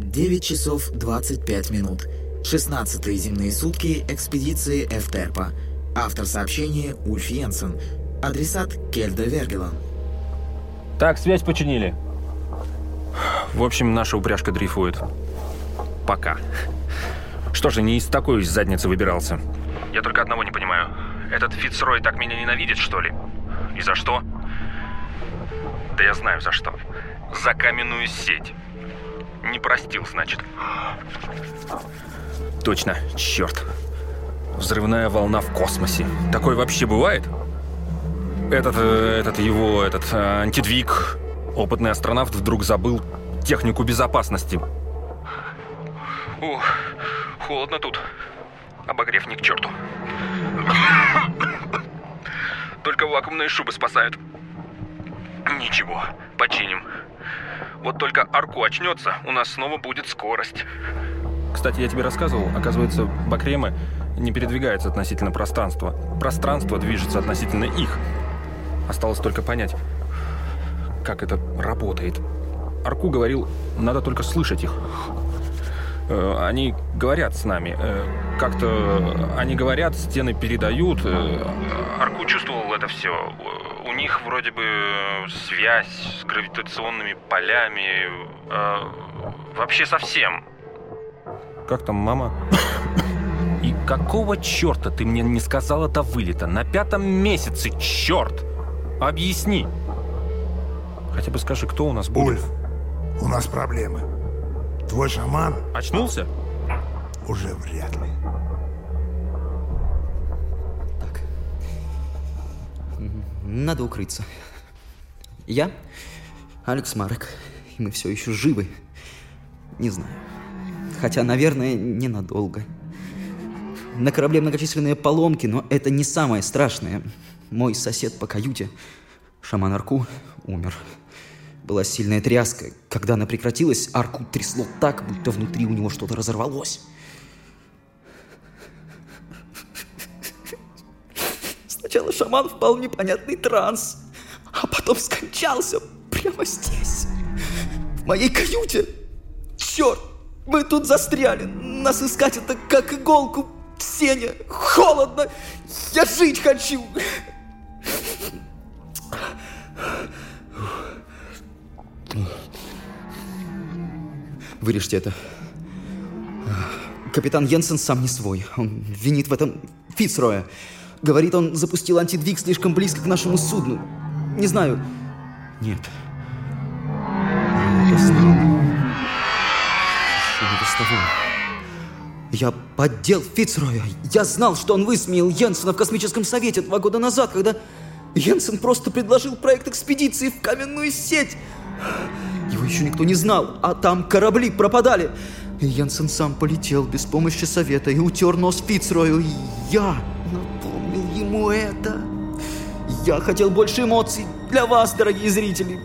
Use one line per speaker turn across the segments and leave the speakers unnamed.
9 часов 25 минут. 16 земные сутки экспедиции Эфтерпа. Автор сообщения Ульф Йенсен. Адресат Кельда Вергелан.
Так, связь починили. В общем, наша упряжка дрейфует. Пока. Что же, не из такой задницы выбирался? Я только одного не понимаю. Этот Фицрой так меня ненавидит, что ли? И за что? Да я знаю за что. За каменную сеть. Не простил, значит. Точно, черт. Взрывная волна в космосе. Такое вообще бывает? Этот, э, этот его, этот э, антидвиг, опытный астронавт вдруг забыл технику безопасности. Ух, холодно тут. Обогрев ни к черту. Только вакуумные шубы спасают. Ничего, починим. Вот только арку очнется, у нас снова будет скорость. Кстати, я тебе рассказывал, оказывается, бакремы не передвигаются относительно пространства. Пространство движется относительно их. Осталось только понять, как это работает. Арку говорил, надо только слышать их. Э, они говорят с нами. Э, как-то они говорят, стены передают. Э, Арку чувствовал это все. У них вроде бы связь с гравитационными полями. Вообще совсем. Как там мама? И какого черта ты мне не сказал это вылета? На пятом месяце, черт! Объясни. Хотя бы скажи, кто у нас будет?
Ульф, у нас проблемы. Твой шаман
Очнулся?
уже вряд ли.
Надо укрыться. Я, Алекс Марек, и мы все еще живы. Не знаю. Хотя, наверное, ненадолго. На корабле многочисленные поломки, но это не самое страшное. Мой сосед по каюте, шаман Арку, умер. Была сильная тряска. Когда она прекратилась, Арку трясло так, будто внутри у него что-то разорвалось. Сначала шаман впал в непонятный транс, а потом скончался прямо здесь, в моей каюте. Черт, мы тут застряли. Нас искать это как иголку в сене. Холодно. Я жить хочу. Вырежьте это. Капитан Йенсен сам не свой. Он винит в этом Фицроя. Говорит, он запустил антидвиг слишком близко к нашему судну. Не знаю. Нет. Не до того. Я поддел Фицроя. Я знал, что он высмеял Йенсена в космическом совете два года назад, когда Йенсен просто предложил проект экспедиции в каменную сеть. Его еще никто не знал, а там корабли пропадали. И Йенсен сам полетел без помощи совета и утер нос Фицрою. И я напомнил ему это. Я хотел больше эмоций для вас, дорогие зрители.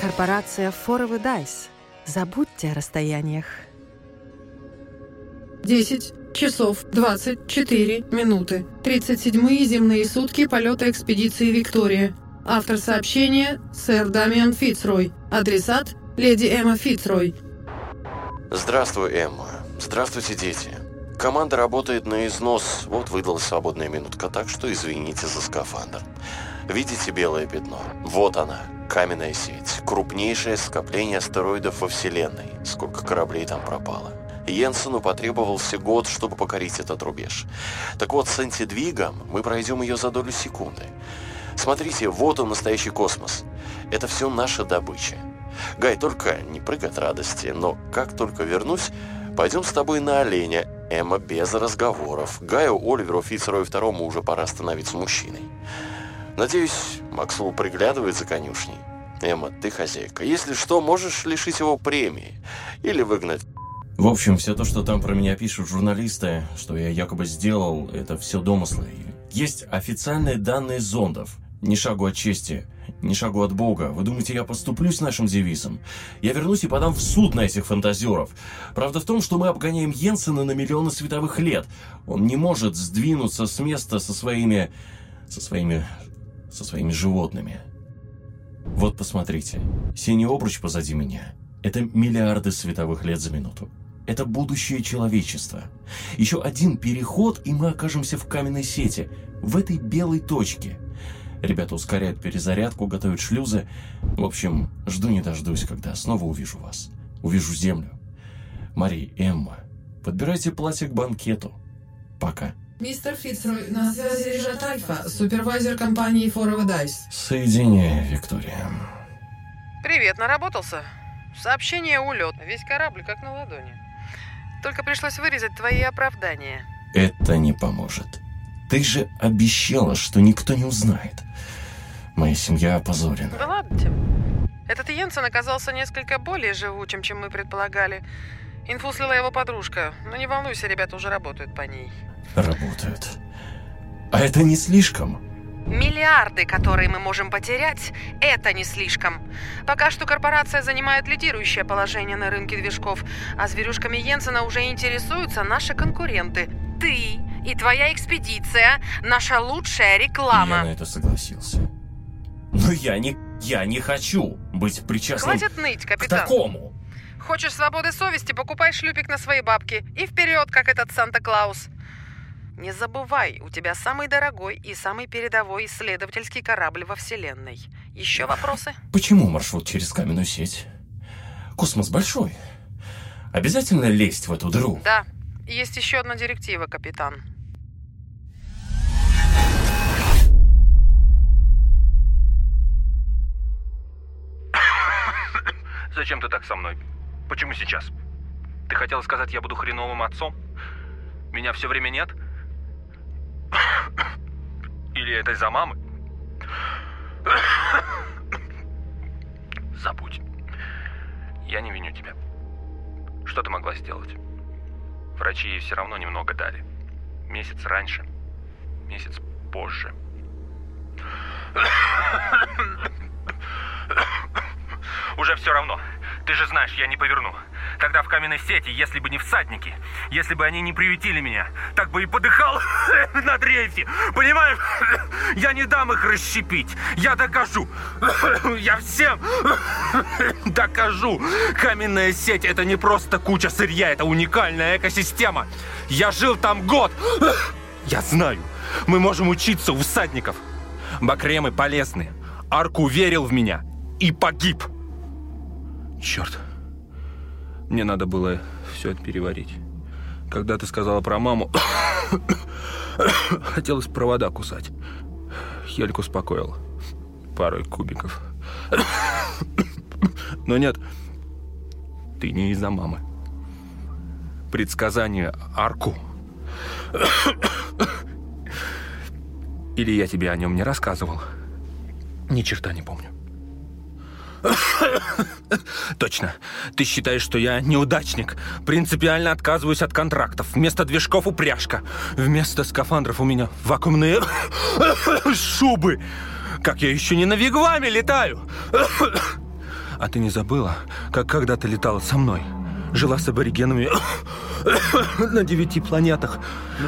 Корпорация Форовый Дайс. Забудьте о расстояниях.
10 часов 24 минуты. 37-е земные сутки полета экспедиции «Виктория». Автор сообщения – сэр Дамиан Фицрой. Адресат – леди Эмма Фицрой.
Здравствуй, Эмма. Здравствуйте, дети. Команда работает на износ. Вот выдалась свободная минутка, так что извините за скафандр. Видите белое пятно? Вот она, каменная сеть. Крупнейшее скопление астероидов во Вселенной. Сколько кораблей там пропало. Йенсену потребовался год, чтобы покорить этот рубеж. Так вот, с антидвигом мы пройдем ее за долю секунды. Смотрите, вот он, настоящий космос. Это все наша добыча. Гай, только не прыгай от радости, но как только вернусь, пойдем с тобой на оленя. Эмма без разговоров. Гаю, Оливеру, Фицеру и второму уже пора становиться мужчиной. Надеюсь, Максвелл приглядывает за конюшней. Эмма, ты хозяйка. Если что, можешь лишить его премии. Или выгнать.
В общем, все то, что там про меня пишут журналисты, что я якобы сделал, это все домыслы. Есть официальные данные зондов. Ни шагу от чести, ни шагу от Бога. Вы думаете, я поступлюсь нашим девизом? Я вернусь и подам в суд на этих фантазеров. Правда в том, что мы обгоняем Йенсена на миллионы световых лет. Он не может сдвинуться с места со своими... со своими... со своими животными. Вот посмотрите. Синий обруч позади меня. Это миллиарды световых лет за минуту. Это будущее человечества. Еще один переход, и мы окажемся в каменной сети, в этой белой точке. Ребята ускоряют перезарядку, готовят шлюзы. В общем, жду не дождусь, когда снова увижу вас. Увижу Землю. Мари, Эмма, подбирайте платье к банкету. Пока.
Мистер Фицрой, на связи Режат Альфа, супервайзер компании Forever Dice.
Соединяю, Виктория.
Привет, наработался? Сообщение улет. Весь корабль как на ладони. Только пришлось вырезать твои оправдания.
Это не поможет. Ты же обещала, что никто не узнает. Моя семья опозорена.
Да ладно тебе. Этот Йенсен оказался несколько более живучим, чем мы предполагали. Инфу слила его подружка. Но не волнуйся, ребята уже работают по ней.
Работают. А это не слишком?
Миллиарды, которые мы можем потерять, это не слишком. Пока что корпорация занимает лидирующее положение на рынке движков, а зверюшками Йенсена уже интересуются наши конкуренты. Ты и твоя экспедиция – наша лучшая реклама.
Я на это согласился. Но я не... Я не хочу быть причастным
Хватит ныть,
к
капитан.
такому.
Хочешь свободы совести, покупай шлюпик на свои бабки. И вперед, как этот Санта-Клаус. Не забывай, у тебя самый дорогой и самый передовой исследовательский корабль во Вселенной. Еще вопросы?
Почему маршрут через каменную сеть? Космос большой. Обязательно лезть в эту дыру?
Да, есть еще одна директива, капитан.
Зачем ты так со мной? Почему сейчас? Ты хотел сказать, я буду хреновым отцом? Меня все время нет? Или это из-за мамы? Забудь. Я не виню тебя. Что ты могла сделать? Врачи ей все равно немного дали. Месяц раньше, месяц позже. Уже все равно. Ты же знаешь, я не поверну. Тогда в каменной сети, если бы не всадники, если бы они не приютили меня, так бы и подыхал на дрейфе. Понимаешь? Я не дам их расщепить. Я докажу. Я всем докажу. Каменная сеть это не просто куча сырья, это уникальная экосистема. Я жил там год. Я знаю. Мы можем учиться у всадников. Бакремы полезны. Арку верил в меня и погиб. Черт. Мне надо было все это переварить. Когда ты сказала про маму, хотелось провода кусать. Хельку успокоил. Парой кубиков. Но нет, ты не из-за мамы. Предсказание Арку. Или я тебе о нем не рассказывал? Ни черта не помню. Точно. Ты считаешь, что я неудачник. Принципиально отказываюсь от контрактов. Вместо движков упряжка. Вместо скафандров у меня вакуумные шубы. Как я еще не на вигваме летаю. А ты не забыла, как когда ты летала со мной? Жила с аборигенами на девяти планетах.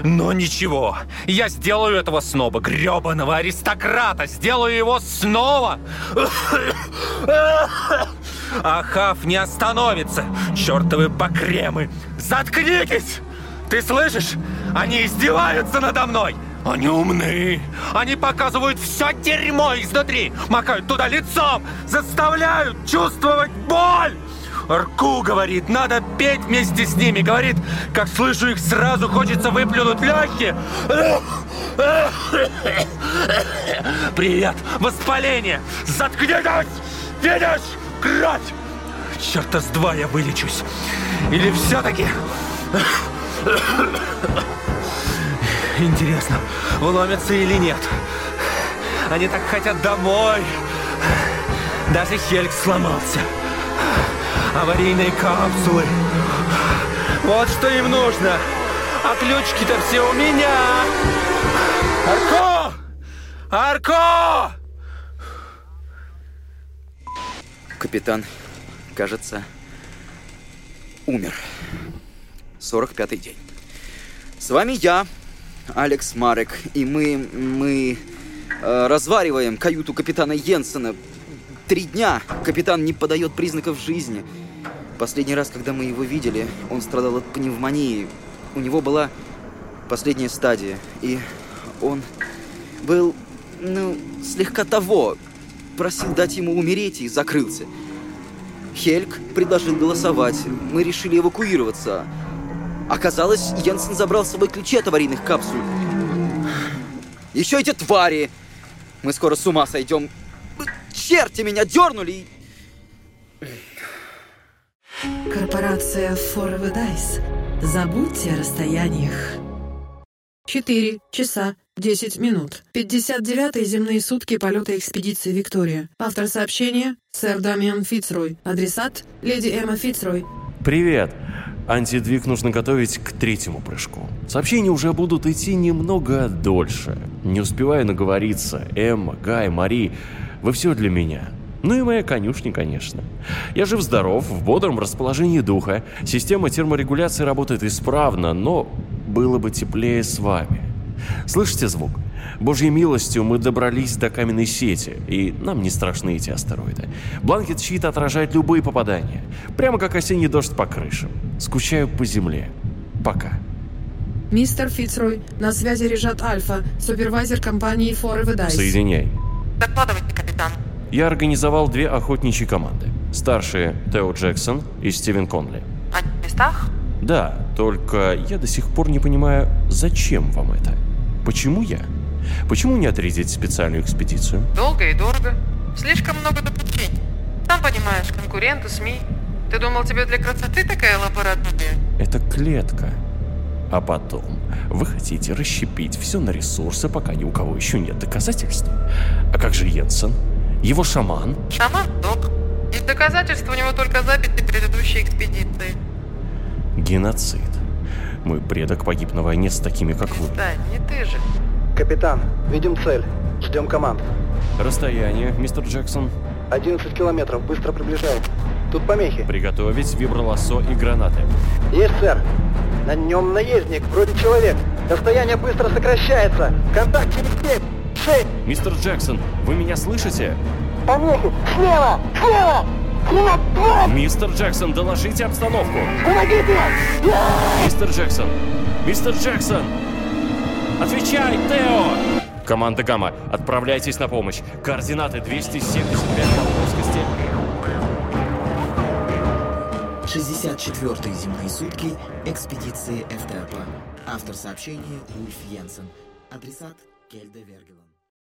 Но ничего, я сделаю этого сноба, гребаного аристократа, сделаю его снова. Ахав не остановится, чертовы покремы. Заткнитесь! Ты слышишь? Они издеваются надо мной. Они умны. Они показывают все дерьмо изнутри. Макают туда лицом. Заставляют чувствовать боль. Арку говорит, надо петь вместе с ними. Говорит, как слышу их, сразу хочется выплюнуть легкие. Привет, воспаление. Заткнитесь! Видишь? Кровь! Черта с два я вылечусь. Или все-таки... Интересно, вломятся или нет? Они так хотят домой. Даже Хельк сломался. Аварийные капсулы. Вот что им нужно. А ключики-то все у меня. Арко! Арко!
Капитан, кажется, умер. 45-й день. С вами я, Алекс Марек, и мы, мы э, развариваем каюту капитана Йенсена. Три дня капитан не подает признаков жизни. Последний раз, когда мы его видели, он страдал от пневмонии. У него была последняя стадия, и он был, ну, слегка того. Просил дать ему умереть и закрылся. Хельк предложил голосовать. Мы решили эвакуироваться. Оказалось, Янсен забрал с собой ключи от аварийных капсул. Еще эти твари! Мы скоро с ума сойдем. Черти меня дернули!
Корпорация Forever Dice. Забудьте о расстояниях. 4 часа 10 минут. 59-е земные сутки полета экспедиции «Виктория». Автор сообщения – сэр Дамиан Фицрой. Адресат – леди Эмма Фицрой.
Привет! Антидвиг нужно готовить к третьему прыжку. Сообщения уже будут идти немного дольше. Не успеваю наговориться. Эмма, Гай, Мари, вы все для меня. Ну и моя конюшня, конечно. Я жив-здоров, в бодром расположении духа. Система терморегуляции работает исправно, но было бы теплее с вами. Слышите звук? Божьей милостью мы добрались до каменной сети, и нам не страшны эти астероиды. Бланкет щит отражает любые попадания. Прямо как осенний дождь по крышам. Скучаю по земле. Пока.
Мистер Фицрой, на связи Режат Альфа, супервайзер компании Forever Dice.
Соединяй.
Докладывайте, капитан.
Я организовал две охотничьи команды. Старшие Тео Джексон и Стивен Конли.
Они в местах?
Да, только я до сих пор не понимаю, зачем вам это? Почему я? Почему не отрядить специальную экспедицию?
Долго и дорого. Слишком много допущений. Сам понимаешь, конкуренты, СМИ. Ты думал, тебе для красоты такая лаборатория?
Это клетка. А потом вы хотите расщепить все на ресурсы, пока ни у кого еще нет доказательств. А как же Йенсен? Его шаман?
Шаман док. Из доказательств у него только записи предыдущей экспедиции.
Геноцид. Мой предок погиб на войне с такими, как вы.
Да, не ты же.
Капитан, видим цель. Ждем команд.
Расстояние, мистер Джексон.
11 километров, быстро приближаем. Тут помехи.
Приготовить вибролассо и гранаты.
Есть, сэр. На нем наездник, вроде человек. Расстояние быстро сокращается. Контакт через 7, 6.
Мистер Джексон, вы меня слышите?
Помехи. Слева! Слева! Слева!
Мистер Джексон, доложите обстановку.
Помогите!
Мистер Джексон! Мистер Джексон! Отвечай, Тео! Команда Гамма, отправляйтесь на помощь. Координаты 275
64-е земные сутки экспедиции Эфтерпа. Автор сообщения Ульф Йенсен. Адресат Кельде Вергелан.